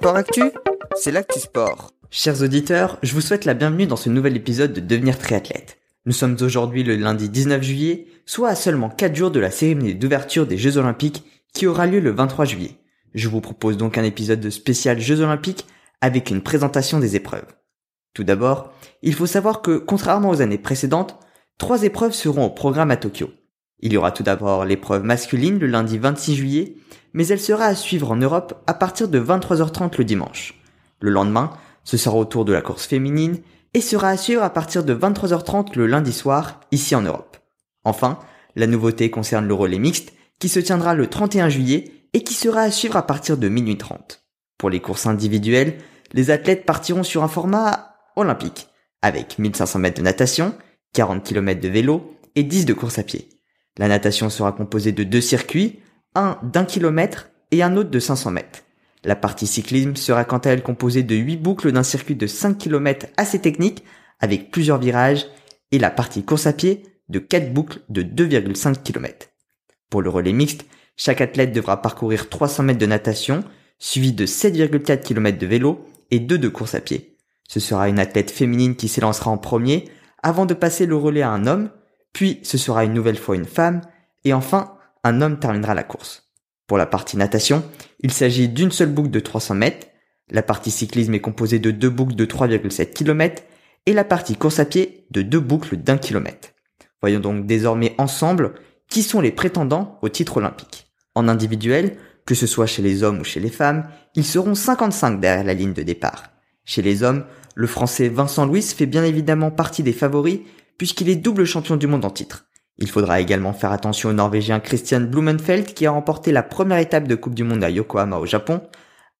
Sport Actu, c'est l'actu sport. Chers auditeurs, je vous souhaite la bienvenue dans ce nouvel épisode de Devenir triathlète. Nous sommes aujourd'hui le lundi 19 juillet, soit à seulement 4 jours de la cérémonie d'ouverture des Jeux Olympiques qui aura lieu le 23 juillet. Je vous propose donc un épisode de spécial Jeux Olympiques avec une présentation des épreuves. Tout d'abord, il faut savoir que contrairement aux années précédentes, trois épreuves seront au programme à Tokyo. Il y aura tout d'abord l'épreuve masculine le lundi 26 juillet, mais elle sera à suivre en Europe à partir de 23h30 le dimanche. Le lendemain, ce sera au tour de la course féminine et sera à suivre à partir de 23h30 le lundi soir, ici en Europe. Enfin, la nouveauté concerne le relais mixte qui se tiendra le 31 juillet et qui sera à suivre à partir de minuit 30. Pour les courses individuelles, les athlètes partiront sur un format olympique, avec 1500 mètres de natation, 40 km de vélo et 10 de course à pied. La natation sera composée de deux circuits, un d'un kilomètre et un autre de 500 mètres. La partie cyclisme sera quant à elle composée de 8 boucles d'un circuit de 5 km assez technique avec plusieurs virages et la partie course à pied de 4 boucles de 2,5 km. Pour le relais mixte, chaque athlète devra parcourir 300 mètres de natation suivi de 7,4 km de vélo et 2 de course à pied. Ce sera une athlète féminine qui s'élancera en premier avant de passer le relais à un homme puis ce sera une nouvelle fois une femme, et enfin, un homme terminera la course. Pour la partie natation, il s'agit d'une seule boucle de 300 mètres, la partie cyclisme est composée de deux boucles de 3,7 km, et la partie course à pied de deux boucles d'un kilomètre. Voyons donc désormais ensemble qui sont les prétendants au titre olympique. En individuel, que ce soit chez les hommes ou chez les femmes, ils seront 55 derrière la ligne de départ. Chez les hommes, le français Vincent Louis fait bien évidemment partie des favoris puisqu'il est double champion du monde en titre. Il faudra également faire attention au Norvégien Christian Blumenfeld qui a remporté la première étape de Coupe du Monde à Yokohama au Japon,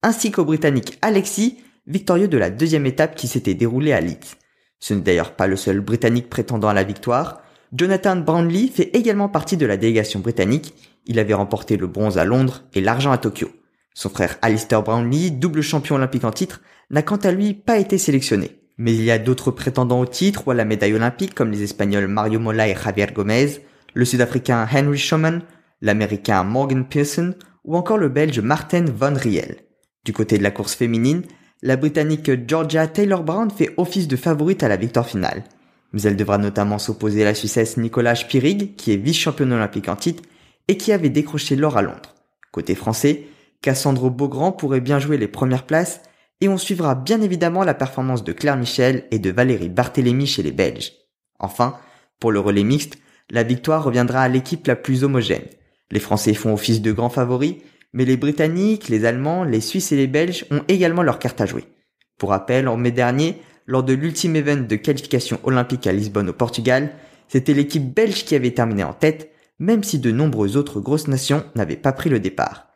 ainsi qu'au Britannique Alexis, victorieux de la deuxième étape qui s'était déroulée à Leeds. Ce n'est d'ailleurs pas le seul Britannique prétendant à la victoire. Jonathan Brownlee fait également partie de la délégation britannique. Il avait remporté le bronze à Londres et l'argent à Tokyo. Son frère Alistair Brownlee, double champion olympique en titre, n'a quant à lui pas été sélectionné. Mais il y a d'autres prétendants au titre ou à la médaille olympique comme les Espagnols Mario Mola et Javier Gomez, le Sud-Africain Henry Schoman, l'Américain Morgan Pearson ou encore le Belge Martin Van Riel. Du côté de la course féminine, la Britannique Georgia Taylor Brown fait office de favorite à la victoire finale. Mais elle devra notamment s'opposer à la Suissesse Nicolas Spirig, qui est vice-championne olympique en titre et qui avait décroché l'or à Londres. Côté français, Cassandre Beaugrand pourrait bien jouer les premières places et on suivra bien évidemment la performance de Claire Michel et de Valérie Barthélémy chez les Belges. Enfin, pour le relais mixte, la victoire reviendra à l'équipe la plus homogène. Les Français font office de grands favoris, mais les Britanniques, les Allemands, les Suisses et les Belges ont également leur carte à jouer. Pour rappel, en mai dernier, lors de l'ultime event de qualification olympique à Lisbonne au Portugal, c'était l'équipe belge qui avait terminé en tête, même si de nombreuses autres grosses nations n'avaient pas pris le départ.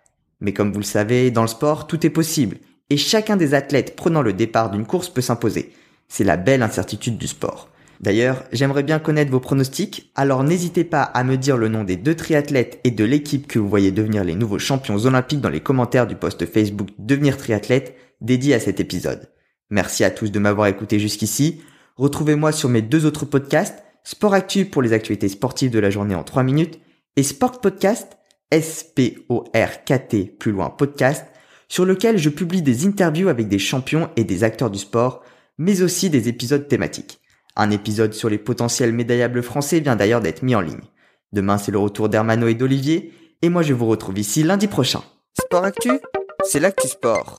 Mais comme vous le savez, dans le sport, tout est possible, et chacun des athlètes prenant le départ d'une course peut s'imposer. C'est la belle incertitude du sport. D'ailleurs, j'aimerais bien connaître vos pronostics, alors n'hésitez pas à me dire le nom des deux triathlètes et de l'équipe que vous voyez devenir les nouveaux champions olympiques dans les commentaires du post Facebook Devenir triathlète dédié à cet épisode. Merci à tous de m'avoir écouté jusqu'ici. Retrouvez-moi sur mes deux autres podcasts, Sport Actu pour les actualités sportives de la journée en 3 minutes et Sport Podcast, S-P-O-R-K-T plus loin podcast, sur lequel je publie des interviews avec des champions et des acteurs du sport, mais aussi des épisodes thématiques. Un épisode sur les potentiels médaillables français vient d'ailleurs d'être mis en ligne. Demain, c'est le retour d'Hermano et d'Olivier, et moi je vous retrouve ici lundi prochain. Sport Actu, c'est l'actu sport.